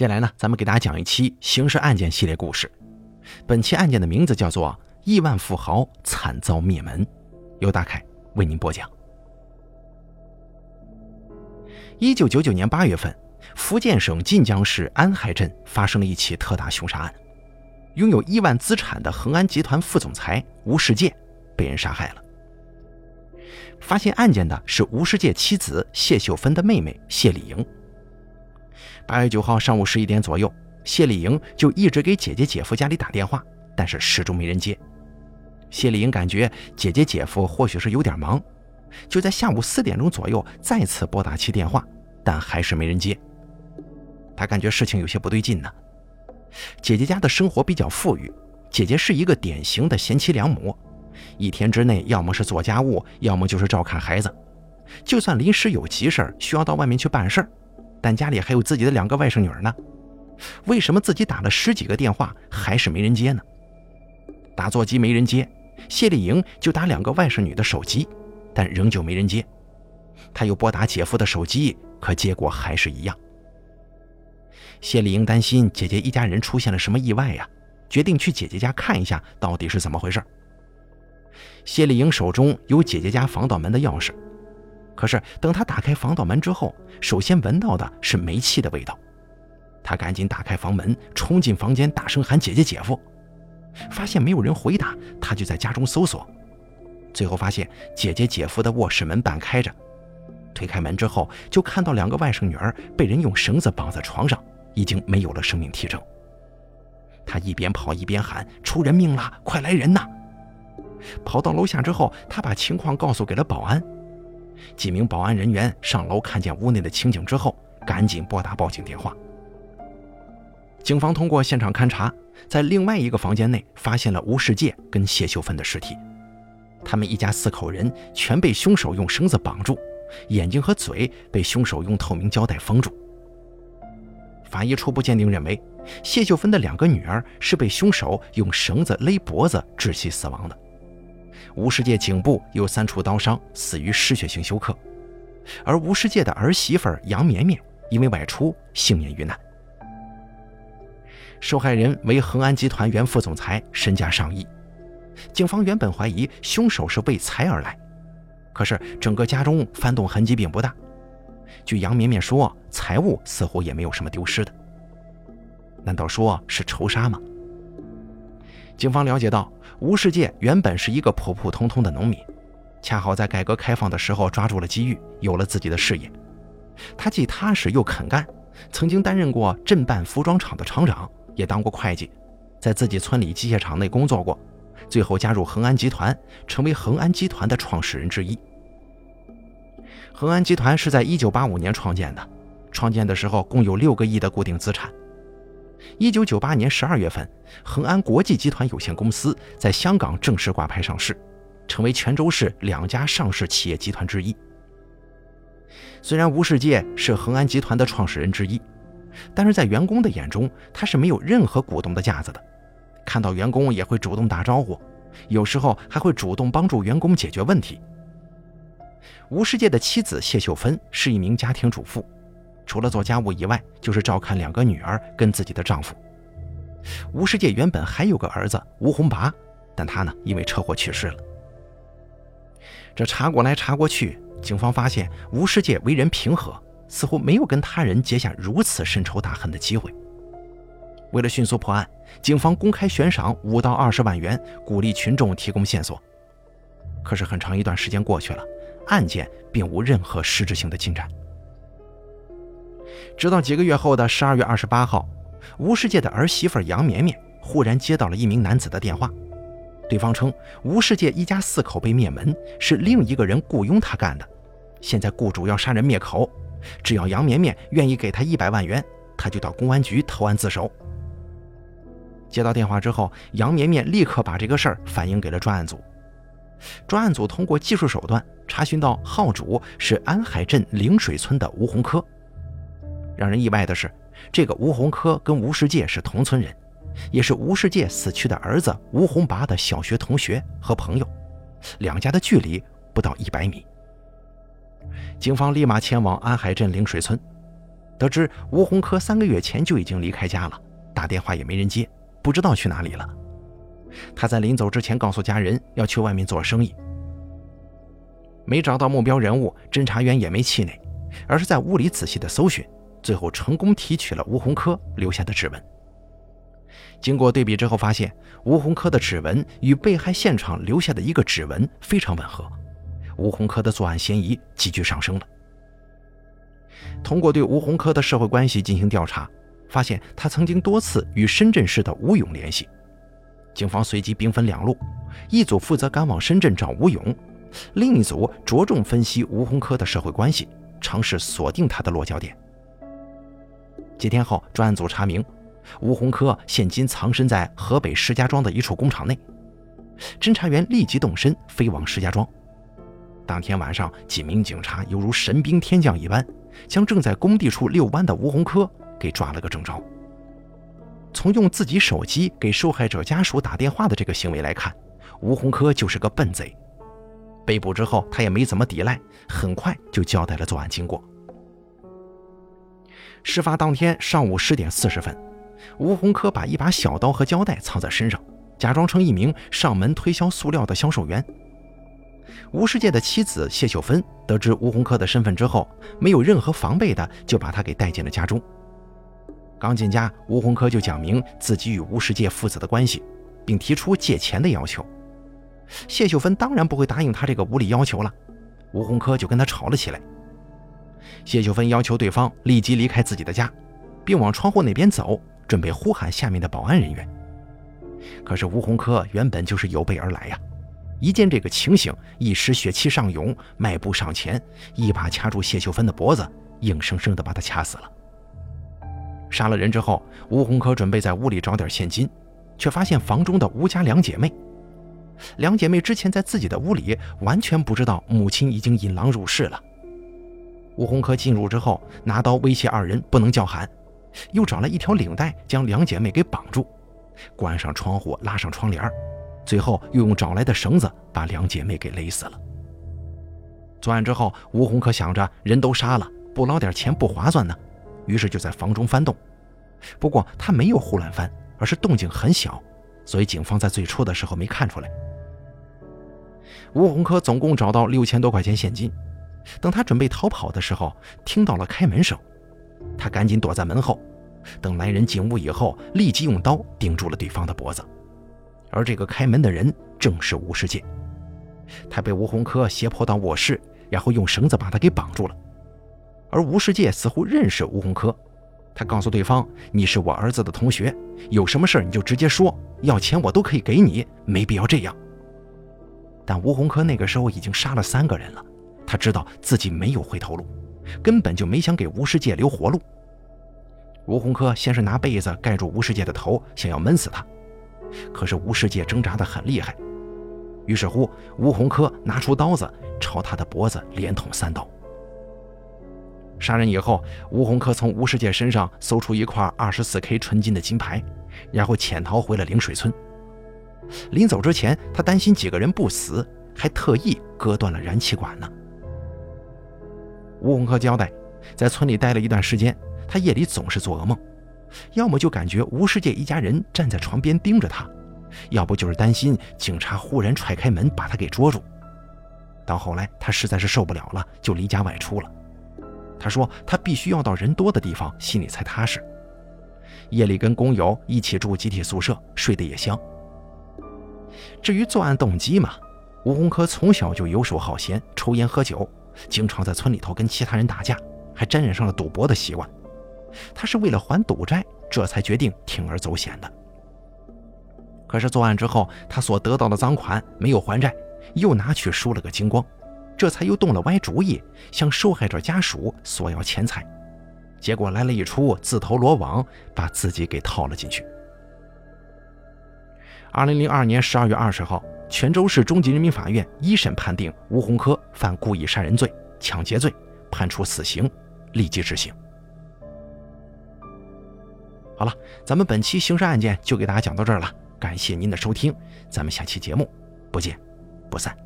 接下来呢，咱们给大家讲一期刑事案件系列故事。本期案件的名字叫做《亿万富豪惨遭灭门》，由大凯为您播讲。一九九九年八月份，福建省晋江市安海镇发生了一起特大凶杀案，拥有亿万资产的恒安集团副总裁吴世界被人杀害了。发现案件的是吴世界妻子谢秀芬的妹妹谢丽莹。八月九号上午十一点左右，谢丽莹就一直给姐姐姐夫家里打电话，但是始终没人接。谢丽莹感觉姐姐姐夫或许是有点忙，就在下午四点钟左右再次拨打其电话，但还是没人接。她感觉事情有些不对劲呢。姐姐家的生活比较富裕，姐姐是一个典型的贤妻良母，一天之内要么是做家务，要么就是照看孩子。就算临时有急事需要到外面去办事儿。但家里还有自己的两个外甥女儿呢，为什么自己打了十几个电话还是没人接呢？打座机没人接，谢丽莹就打两个外甥女的手机，但仍旧没人接。她又拨打姐夫的手机，可结果还是一样。谢丽莹担心姐姐一家人出现了什么意外呀，决定去姐姐家看一下到底是怎么回事。谢丽莹手中有姐姐家防盗门的钥匙。可是，等他打开防盗门之后，首先闻到的是煤气的味道。他赶紧打开房门，冲进房间，大声喊姐姐、姐夫。发现没有人回答，他就在家中搜索。最后发现姐姐、姐夫的卧室门半开着，推开门之后，就看到两个外甥女儿被人用绳子绑在床上，已经没有了生命体征。他一边跑一边喊：“出人命了，快来人呐！”跑到楼下之后，他把情况告诉给了保安。几名保安人员上楼看见屋内的情景之后，赶紧拨打报警电话。警方通过现场勘查，在另外一个房间内发现了吴世界跟谢秀芬的尸体。他们一家四口人全被凶手用绳子绑住，眼睛和嘴被凶手用透明胶带封住。法医初步鉴定认为，谢秀芬的两个女儿是被凶手用绳子勒脖子窒息死亡的。吴世界颈部有三处刀伤，死于失血性休克；而吴世界的儿媳妇杨绵绵因为外出幸免遇难。受害人为恒安集团原副总裁，身价上亿。警方原本怀疑凶手是为财而来，可是整个家中翻动痕迹并不大。据杨绵绵说，财物似乎也没有什么丢失的。难道说是仇杀吗？警方了解到。吴世界原本是一个普普通通的农民，恰好在改革开放的时候抓住了机遇，有了自己的事业。他既踏实又肯干，曾经担任过镇办服装厂的厂长，也当过会计，在自己村里机械厂内工作过，最后加入恒安集团，成为恒安集团的创始人之一。恒安集团是在1985年创建的，创建的时候共有六个亿的固定资产。一九九八年十二月份，恒安国际集团有限公司在香港正式挂牌上市，成为泉州市两家上市企业集团之一。虽然吴世界是恒安集团的创始人之一，但是在员工的眼中，他是没有任何股东的架子的。看到员工也会主动打招呼，有时候还会主动帮助员工解决问题。吴世界的妻子谢秀芬是一名家庭主妇。除了做家务以外，就是照看两个女儿跟自己的丈夫。吴世界原本还有个儿子吴洪拔，但他呢因为车祸去世了。这查过来查过去，警方发现吴世界为人平和，似乎没有跟他人结下如此深仇大恨的机会。为了迅速破案，警方公开悬赏五到二十万元，鼓励群众提供线索。可是很长一段时间过去了，案件并无任何实质性的进展。直到几个月后的十二月二十八号，吴世界的儿媳妇杨绵绵忽然接到了一名男子的电话，对方称吴世界一家四口被灭门，是另一个人雇佣他干的，现在雇主要杀人灭口，只要杨绵绵愿意给他一百万元，他就到公安局投案自首。接到电话之后，杨绵绵立刻把这个事儿反映给了专案组，专案组通过技术手段查询到号主是安海镇灵水村的吴洪科。让人意外的是，这个吴洪科跟吴世界是同村人，也是吴世界死去的儿子吴洪拔的小学同学和朋友，两家的距离不到一百米。警方立马前往安海镇灵水村，得知吴洪科三个月前就已经离开家了，打电话也没人接，不知道去哪里了。他在临走之前告诉家人要去外面做生意。没找到目标人物，侦查员也没气馁，而是在屋里仔细的搜寻，最后成功提取了吴洪科留下的指纹。经过对比之后，发现吴洪科的指纹与被害现场留下的一个指纹非常吻合，吴洪科的作案嫌疑急剧上升了。通过对吴洪科的社会关系进行调查，发现他曾经多次与深圳市的吴勇联系。警方随即兵分两路，一组负责赶往深圳找吴勇，另一组着重分析吴洪科的社会关系，尝试锁定他的落脚点。几天后，专案组查明，吴洪科现今藏身在河北石家庄的一处工厂内。侦查员立即动身飞往石家庄。当天晚上，几名警察犹如神兵天将一般，将正在工地处遛弯的吴洪科给抓了个正着。从用自己手机给受害者家属打电话的这个行为来看，吴洪科就是个笨贼。被捕之后，他也没怎么抵赖，很快就交代了作案经过。事发当天上午十点四十分，吴洪科把一把小刀和胶带藏在身上，假装成一名上门推销塑料的销售员。吴世界的妻子谢秀芬得知吴洪科的身份之后，没有任何防备的就把他给带进了家中。刚进家，吴洪科就讲明自己与吴世界父子的关系，并提出借钱的要求。谢秀芬当然不会答应他这个无理要求了，吴洪科就跟他吵了起来。谢秀芬要求对方立即离开自己的家，并往窗户那边走，准备呼喊下面的保安人员。可是吴洪科原本就是有备而来呀，一见这个情形，一时血气上涌，迈步上前，一把掐住谢秀芬的脖子，硬生生地把她掐死了。杀了人之后，吴洪科准备在屋里找点现金，却发现房中的吴家两姐妹。两姐妹之前在自己的屋里，完全不知道母亲已经引狼入室了。吴洪科进入之后，拿刀威胁二人不能叫喊，又找来一条领带将两姐妹给绑住，关上窗户，拉上窗帘，最后又用找来的绳子把两姐妹给勒死了。作案之后，吴洪科想着人都杀了，不捞点钱不划算呢。于是就在房中翻动，不过他没有胡乱翻，而是动静很小，所以警方在最初的时候没看出来。吴洪科总共找到六千多块钱现金，等他准备逃跑的时候，听到了开门声，他赶紧躲在门后，等来人进屋以后，立即用刀顶住了对方的脖子，而这个开门的人正是吴世界，他被吴洪科胁迫到卧室，然后用绳子把他给绑住了。而吴世界似乎认识吴洪科，他告诉对方：“你是我儿子的同学，有什么事你就直接说，要钱我都可以给你，没必要这样。”但吴洪科那个时候已经杀了三个人了，他知道自己没有回头路，根本就没想给吴世界留活路。吴洪科先是拿被子盖住吴世界的头，想要闷死他，可是吴世界挣扎得很厉害，于是乎，吴洪科拿出刀子朝他的脖子连捅三刀。杀人以后，吴洪科从吴世界身上搜出一块二十四 K 纯金的金牌，然后潜逃回了灵水村。临走之前，他担心几个人不死，还特意割断了燃气管呢。吴洪科交代，在村里待了一段时间，他夜里总是做噩梦，要么就感觉吴世界一家人站在床边盯着他，要不就是担心警察忽然踹开门把他给捉住。到后来，他实在是受不了了，就离家外出了。他说：“他必须要到人多的地方，心里才踏实。夜里跟工友一起住集体宿舍，睡得也香。至于作案动机嘛，吴洪科从小就游手好闲，抽烟喝酒，经常在村里头跟其他人打架，还沾染上了赌博的习惯。他是为了还赌债，这才决定铤而走险的。可是作案之后，他所得到的赃款没有还债，又拿去输了个精光。”这才又动了歪主意，向受害者家属索要钱财，结果来了一出自投罗网，把自己给套了进去。二零零二年十二月二十号，泉州市中级人民法院一审判定吴洪科犯故意杀人罪、抢劫罪，判处死刑，立即执行。好了，咱们本期刑事案件就给大家讲到这儿了，感谢您的收听，咱们下期节目不见不散。